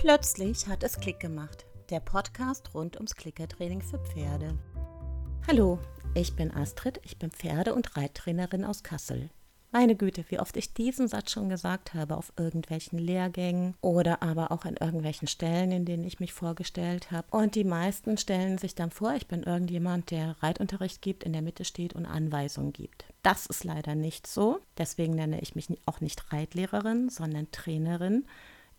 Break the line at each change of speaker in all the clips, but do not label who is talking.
Plötzlich hat es Klick gemacht. Der Podcast rund ums Klickertraining für Pferde. Hallo, ich bin Astrid, ich bin Pferde- und Reittrainerin aus Kassel. Meine Güte, wie oft ich diesen Satz schon gesagt habe auf irgendwelchen Lehrgängen oder aber auch an irgendwelchen Stellen, in denen ich mich vorgestellt habe. Und die meisten stellen sich dann vor, ich bin irgendjemand, der Reitunterricht gibt, in der Mitte steht und Anweisungen gibt. Das ist leider nicht so. Deswegen nenne ich mich auch nicht Reitlehrerin, sondern Trainerin.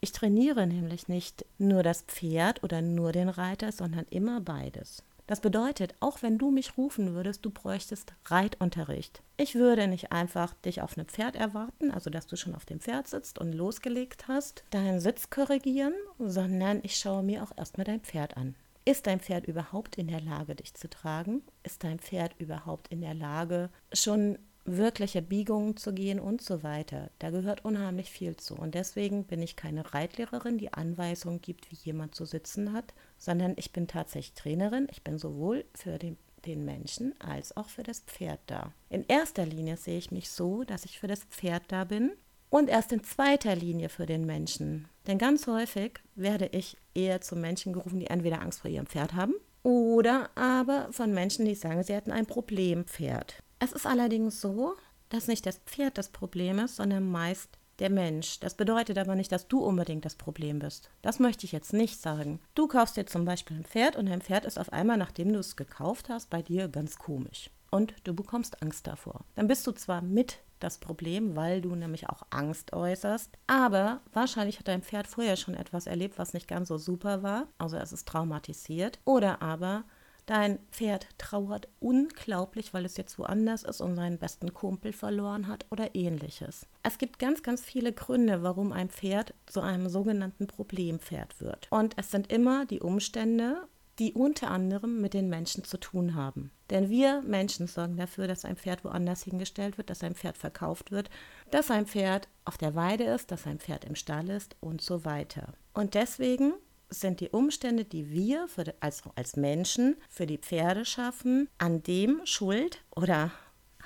Ich trainiere nämlich nicht nur das Pferd oder nur den Reiter, sondern immer beides. Das bedeutet, auch wenn du mich rufen würdest, du bräuchtest Reitunterricht. Ich würde nicht einfach dich auf einem Pferd erwarten, also dass du schon auf dem Pferd sitzt und losgelegt hast, deinen Sitz korrigieren, sondern ich schaue mir auch erstmal dein Pferd an. Ist dein Pferd überhaupt in der Lage, dich zu tragen? Ist dein Pferd überhaupt in der Lage, schon wirkliche Biegungen zu gehen und so weiter. Da gehört unheimlich viel zu. Und deswegen bin ich keine Reitlehrerin, die Anweisungen gibt, wie jemand zu sitzen hat, sondern ich bin tatsächlich Trainerin. Ich bin sowohl für den, den Menschen als auch für das Pferd da. In erster Linie sehe ich mich so, dass ich für das Pferd da bin und erst in zweiter Linie für den Menschen. Denn ganz häufig werde ich eher zu Menschen gerufen, die entweder Angst vor ihrem Pferd haben oder aber von Menschen, die sagen, sie hätten ein Problempferd. Es ist allerdings so, dass nicht das Pferd das Problem ist, sondern meist der Mensch. Das bedeutet aber nicht, dass du unbedingt das Problem bist. Das möchte ich jetzt nicht sagen. Du kaufst dir zum Beispiel ein Pferd und dein Pferd ist auf einmal, nachdem du es gekauft hast, bei dir ganz komisch. Und du bekommst Angst davor. Dann bist du zwar mit das Problem, weil du nämlich auch Angst äußerst, aber wahrscheinlich hat dein Pferd vorher schon etwas erlebt, was nicht ganz so super war. Also es ist traumatisiert. Oder aber Dein Pferd trauert unglaublich, weil es jetzt woanders ist und seinen besten Kumpel verloren hat oder ähnliches. Es gibt ganz, ganz viele Gründe, warum ein Pferd zu einem sogenannten Problempferd wird. Und es sind immer die Umstände, die unter anderem mit den Menschen zu tun haben. Denn wir Menschen sorgen dafür, dass ein Pferd woanders hingestellt wird, dass ein Pferd verkauft wird, dass ein Pferd auf der Weide ist, dass ein Pferd im Stall ist und so weiter. Und deswegen sind die Umstände, die wir für, als, als Menschen für die Pferde schaffen, an dem schuld oder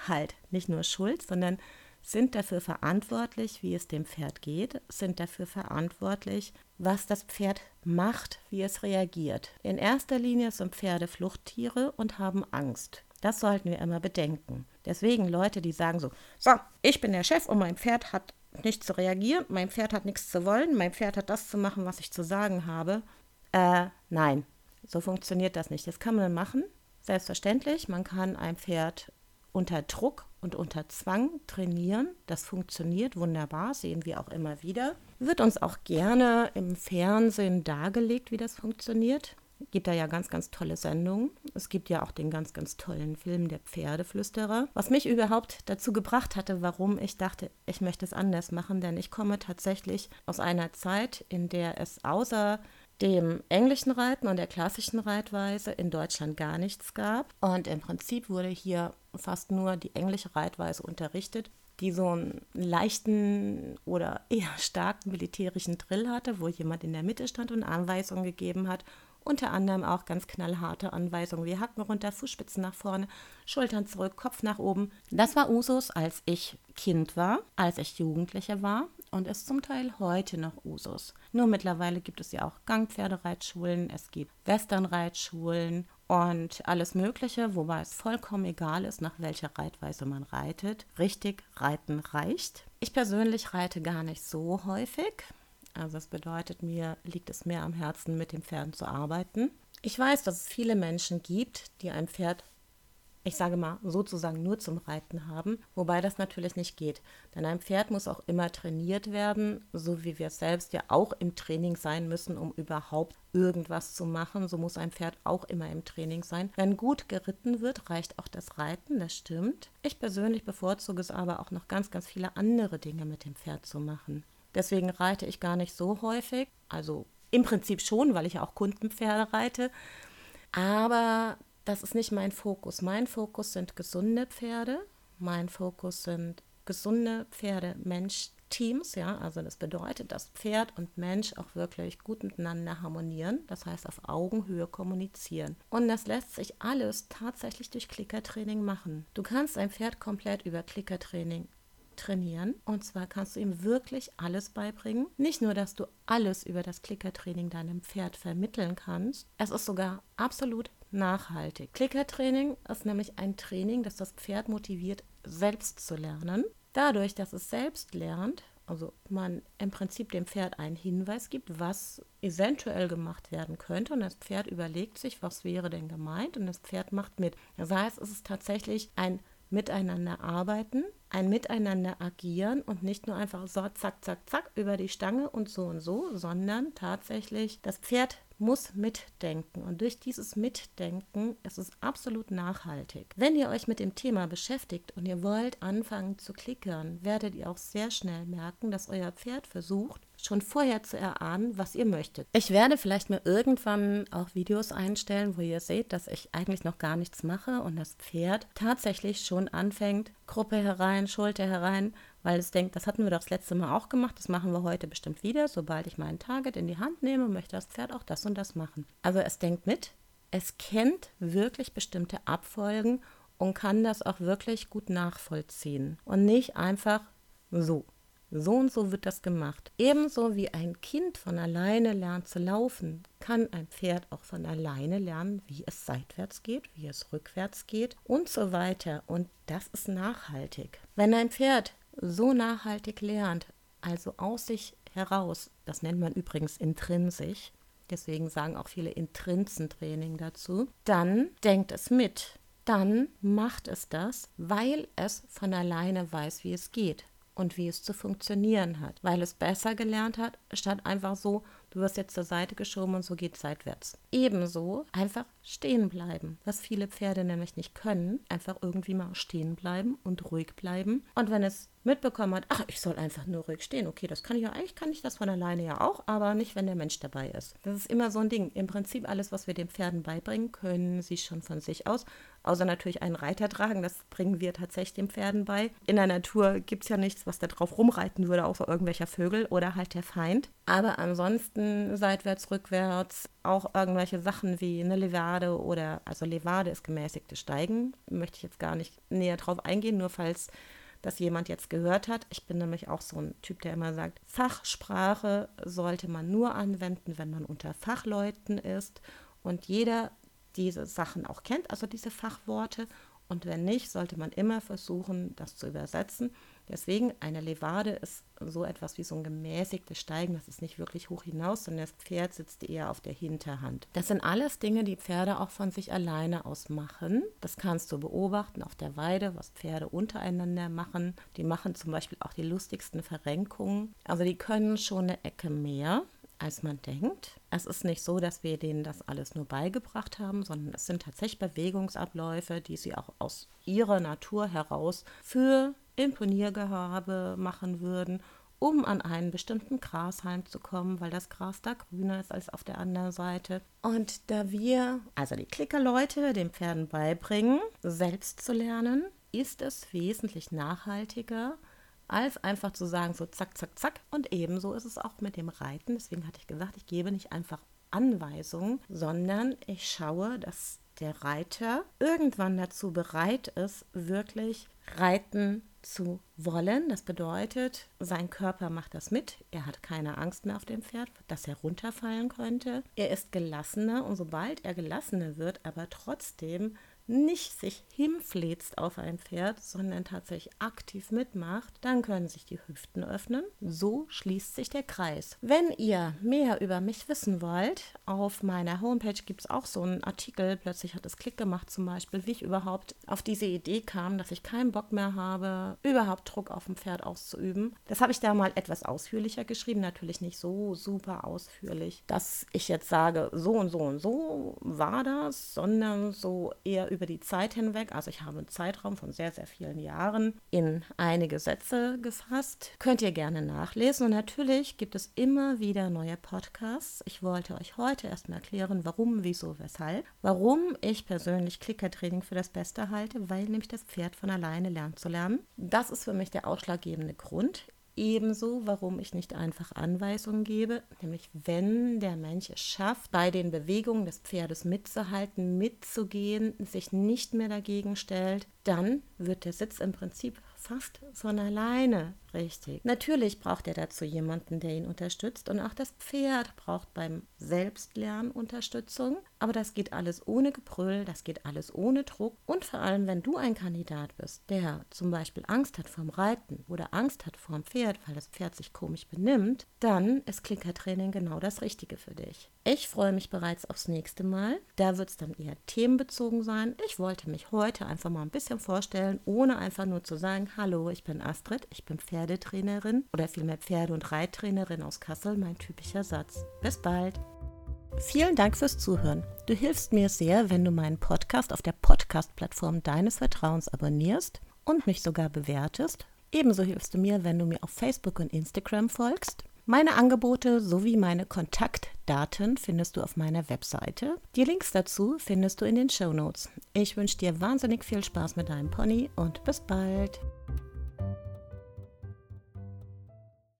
halt nicht nur schuld, sondern sind dafür verantwortlich, wie es dem Pferd geht, sind dafür verantwortlich, was das Pferd macht, wie es reagiert. In erster Linie sind Pferde Fluchttiere und haben Angst. Das sollten wir immer bedenken. Deswegen Leute, die sagen so, so, ich bin der Chef und mein Pferd hat nicht zu reagieren, mein Pferd hat nichts zu wollen, mein Pferd hat das zu machen, was ich zu sagen habe. Äh, nein, so funktioniert das nicht. Das kann man machen, selbstverständlich. Man kann ein Pferd unter Druck und unter Zwang trainieren. Das funktioniert wunderbar, sehen wir auch immer wieder. Wird uns auch gerne im Fernsehen dargelegt, wie das funktioniert gibt da ja ganz, ganz tolle Sendungen. Es gibt ja auch den ganz, ganz tollen Film Der Pferdeflüsterer. Was mich überhaupt dazu gebracht hatte, warum ich dachte, ich möchte es anders machen, denn ich komme tatsächlich aus einer Zeit, in der es außer dem englischen Reiten und der klassischen Reitweise in Deutschland gar nichts gab. Und im Prinzip wurde hier fast nur die englische Reitweise unterrichtet, die so einen leichten oder eher starken militärischen Drill hatte, wo jemand in der Mitte stand und Anweisungen gegeben hat unter anderem auch ganz knallharte Anweisungen wie Hacken runter, Fußspitzen nach vorne, Schultern zurück, Kopf nach oben. Das war Usus, als ich Kind war, als ich Jugendliche war und ist zum Teil heute noch Usus. Nur mittlerweile gibt es ja auch Gangpferdereitschulen, es gibt Westernreitschulen und alles Mögliche, wobei es vollkommen egal ist, nach welcher Reitweise man reitet. Richtig reiten reicht. Ich persönlich reite gar nicht so häufig. Also das bedeutet, mir liegt es mehr am Herzen, mit dem Pferd zu arbeiten. Ich weiß, dass es viele Menschen gibt, die ein Pferd, ich sage mal, sozusagen nur zum Reiten haben, wobei das natürlich nicht geht. Denn ein Pferd muss auch immer trainiert werden, so wie wir selbst ja auch im Training sein müssen, um überhaupt irgendwas zu machen. So muss ein Pferd auch immer im Training sein. Wenn gut geritten wird, reicht auch das Reiten, das stimmt. Ich persönlich bevorzuge es aber auch noch ganz, ganz viele andere Dinge mit dem Pferd zu machen. Deswegen reite ich gar nicht so häufig. Also im Prinzip schon, weil ich auch Kundenpferde reite. Aber das ist nicht mein Fokus. Mein Fokus sind gesunde Pferde. Mein Fokus sind gesunde Pferde-Mensch-Teams. Ja, also das bedeutet, dass Pferd und Mensch auch wirklich gut miteinander harmonieren. Das heißt, auf Augenhöhe kommunizieren. Und das lässt sich alles tatsächlich durch Klickertraining machen. Du kannst ein Pferd komplett über Klickertraining trainieren. Und zwar kannst du ihm wirklich alles beibringen. Nicht nur, dass du alles über das Klickertraining deinem Pferd vermitteln kannst. Es ist sogar absolut nachhaltig. Klickertraining ist nämlich ein Training, das das Pferd motiviert, selbst zu lernen. Dadurch, dass es selbst lernt, also man im Prinzip dem Pferd einen Hinweis gibt, was eventuell gemacht werden könnte und das Pferd überlegt sich, was wäre denn gemeint und das Pferd macht mit. Das heißt, es ist tatsächlich ein Miteinander arbeiten, ein Miteinander agieren und nicht nur einfach so zack, zack, zack über die Stange und so und so, sondern tatsächlich das Pferd muss mitdenken. Und durch dieses Mitdenken ist es absolut nachhaltig. Wenn ihr euch mit dem Thema beschäftigt und ihr wollt anfangen zu klickern, werdet ihr auch sehr schnell merken, dass euer Pferd versucht, schon vorher zu erahnen, was ihr möchtet. Ich werde vielleicht mal irgendwann auch Videos einstellen, wo ihr seht, dass ich eigentlich noch gar nichts mache und das Pferd tatsächlich schon anfängt, Gruppe herein, Schulter herein weil es denkt, das hatten wir doch das letzte Mal auch gemacht, das machen wir heute bestimmt wieder. Sobald ich meinen Target in die Hand nehme, möchte das Pferd auch das und das machen. Also es denkt mit, es kennt wirklich bestimmte Abfolgen und kann das auch wirklich gut nachvollziehen und nicht einfach so. So und so wird das gemacht. Ebenso wie ein Kind von alleine lernt zu laufen, kann ein Pferd auch von alleine lernen, wie es seitwärts geht, wie es rückwärts geht und so weiter. Und das ist nachhaltig. Wenn ein Pferd so nachhaltig lernt, also aus sich heraus, das nennt man übrigens intrinsisch, deswegen sagen auch viele Intrinsentraining dazu, dann denkt es mit. Dann macht es das, weil es von alleine weiß, wie es geht und wie es zu funktionieren hat, weil es besser gelernt hat, statt einfach so, du wirst jetzt zur Seite geschoben und so geht es seitwärts. Ebenso einfach stehen bleiben, was viele Pferde nämlich nicht können, einfach irgendwie mal stehen bleiben und ruhig bleiben. Und wenn es mitbekommen hat, ach, ich soll einfach nur ruhig stehen. Okay, das kann ich ja, eigentlich kann ich das von alleine ja auch, aber nicht, wenn der Mensch dabei ist. Das ist immer so ein Ding. Im Prinzip alles, was wir den Pferden beibringen, können sie schon von sich aus. Außer natürlich einen Reiter tragen, das bringen wir tatsächlich den Pferden bei. In der Natur gibt es ja nichts, was da drauf rumreiten würde, außer irgendwelcher Vögel oder halt der Feind. Aber ansonsten seitwärts, rückwärts, auch irgendwelche Sachen wie eine Levade oder, also Levade ist gemäßigte Steigen, möchte ich jetzt gar nicht näher drauf eingehen, nur falls das jemand jetzt gehört hat. Ich bin nämlich auch so ein Typ, der immer sagt, Fachsprache sollte man nur anwenden, wenn man unter Fachleuten ist und jeder diese Sachen auch kennt, also diese Fachworte. Und wenn nicht, sollte man immer versuchen, das zu übersetzen. Deswegen eine Levade ist so etwas wie so ein gemäßigtes Steigen. Das ist nicht wirklich hoch hinaus, sondern das Pferd sitzt eher auf der Hinterhand. Das sind alles Dinge, die Pferde auch von sich alleine aus machen. Das kannst du beobachten auf der Weide, was Pferde untereinander machen. Die machen zum Beispiel auch die lustigsten Verrenkungen. Also die können schon eine Ecke mehr als man denkt. Es ist nicht so, dass wir denen das alles nur beigebracht haben, sondern es sind tatsächlich Bewegungsabläufe, die sie auch aus ihrer Natur heraus für Imponiergehabe machen würden, um an einen bestimmten Grashalm zu kommen, weil das Gras da grüner ist als auf der anderen Seite. Und da wir, also die Klickerleute, den Pferden beibringen, selbst zu lernen, ist es wesentlich nachhaltiger, als einfach zu sagen, so zack, zack, zack. Und ebenso ist es auch mit dem Reiten. Deswegen hatte ich gesagt, ich gebe nicht einfach Anweisungen, sondern ich schaue, dass der Reiter irgendwann dazu bereit ist, wirklich reiten zu wollen. Das bedeutet, sein Körper macht das mit. Er hat keine Angst mehr auf dem Pferd, dass er runterfallen könnte. Er ist gelassener und sobald er gelassener wird, aber trotzdem nicht sich hinfläzt auf ein Pferd, sondern tatsächlich aktiv mitmacht, dann können sich die Hüften öffnen. So schließt sich der Kreis. Wenn ihr mehr über mich wissen wollt, auf meiner Homepage gibt es auch so einen Artikel, plötzlich hat es Klick gemacht zum Beispiel, wie ich überhaupt auf diese Idee kam, dass ich keinen Bock mehr habe, überhaupt Druck auf dem Pferd auszuüben. Das habe ich da mal etwas ausführlicher geschrieben, natürlich nicht so super ausführlich, dass ich jetzt sage, so und so und so war das, sondern so eher über die Zeit hinweg, also ich habe einen Zeitraum von sehr, sehr vielen Jahren, in einige Sätze gefasst. Könnt ihr gerne nachlesen. Und natürlich gibt es immer wieder neue Podcasts. Ich wollte euch heute erstmal erklären, warum, wieso, weshalb. Warum ich persönlich Klickertraining für das Beste halte, weil nämlich das Pferd von alleine lernt zu lernen. Das ist für mich der ausschlaggebende Grund. Ebenso, warum ich nicht einfach Anweisungen gebe, nämlich wenn der Mensch es schafft, bei den Bewegungen des Pferdes mitzuhalten, mitzugehen, sich nicht mehr dagegen stellt, dann wird der Sitz im Prinzip fast von alleine richtig. Natürlich braucht er dazu jemanden, der ihn unterstützt und auch das Pferd braucht beim Selbstlernen Unterstützung. Aber das geht alles ohne Gebrüll, das geht alles ohne Druck und vor allem, wenn du ein Kandidat bist, der zum Beispiel Angst hat vorm Reiten oder Angst hat vorm Pferd, weil das Pferd sich komisch benimmt, dann ist Klickertraining genau das Richtige für dich. Ich freue mich bereits aufs nächste Mal. Da wird es dann eher themenbezogen sein. Ich wollte mich heute einfach mal ein bisschen vorstellen, ohne einfach nur zu sagen, hallo, ich bin Astrid, ich bin Pferdetrainerin oder vielmehr Pferde- und Reittrainerin aus Kassel, mein typischer Satz. Bis bald. Vielen Dank fürs Zuhören. Du hilfst mir sehr, wenn du meinen Podcast auf der Podcast-Plattform deines Vertrauens abonnierst und mich sogar bewertest. Ebenso hilfst du mir, wenn du mir auf Facebook und Instagram folgst. Meine Angebote sowie meine Kontaktdaten findest du auf meiner Webseite. Die Links dazu findest du in den Show Notes. Ich wünsche dir wahnsinnig viel Spaß mit deinem Pony und bis bald.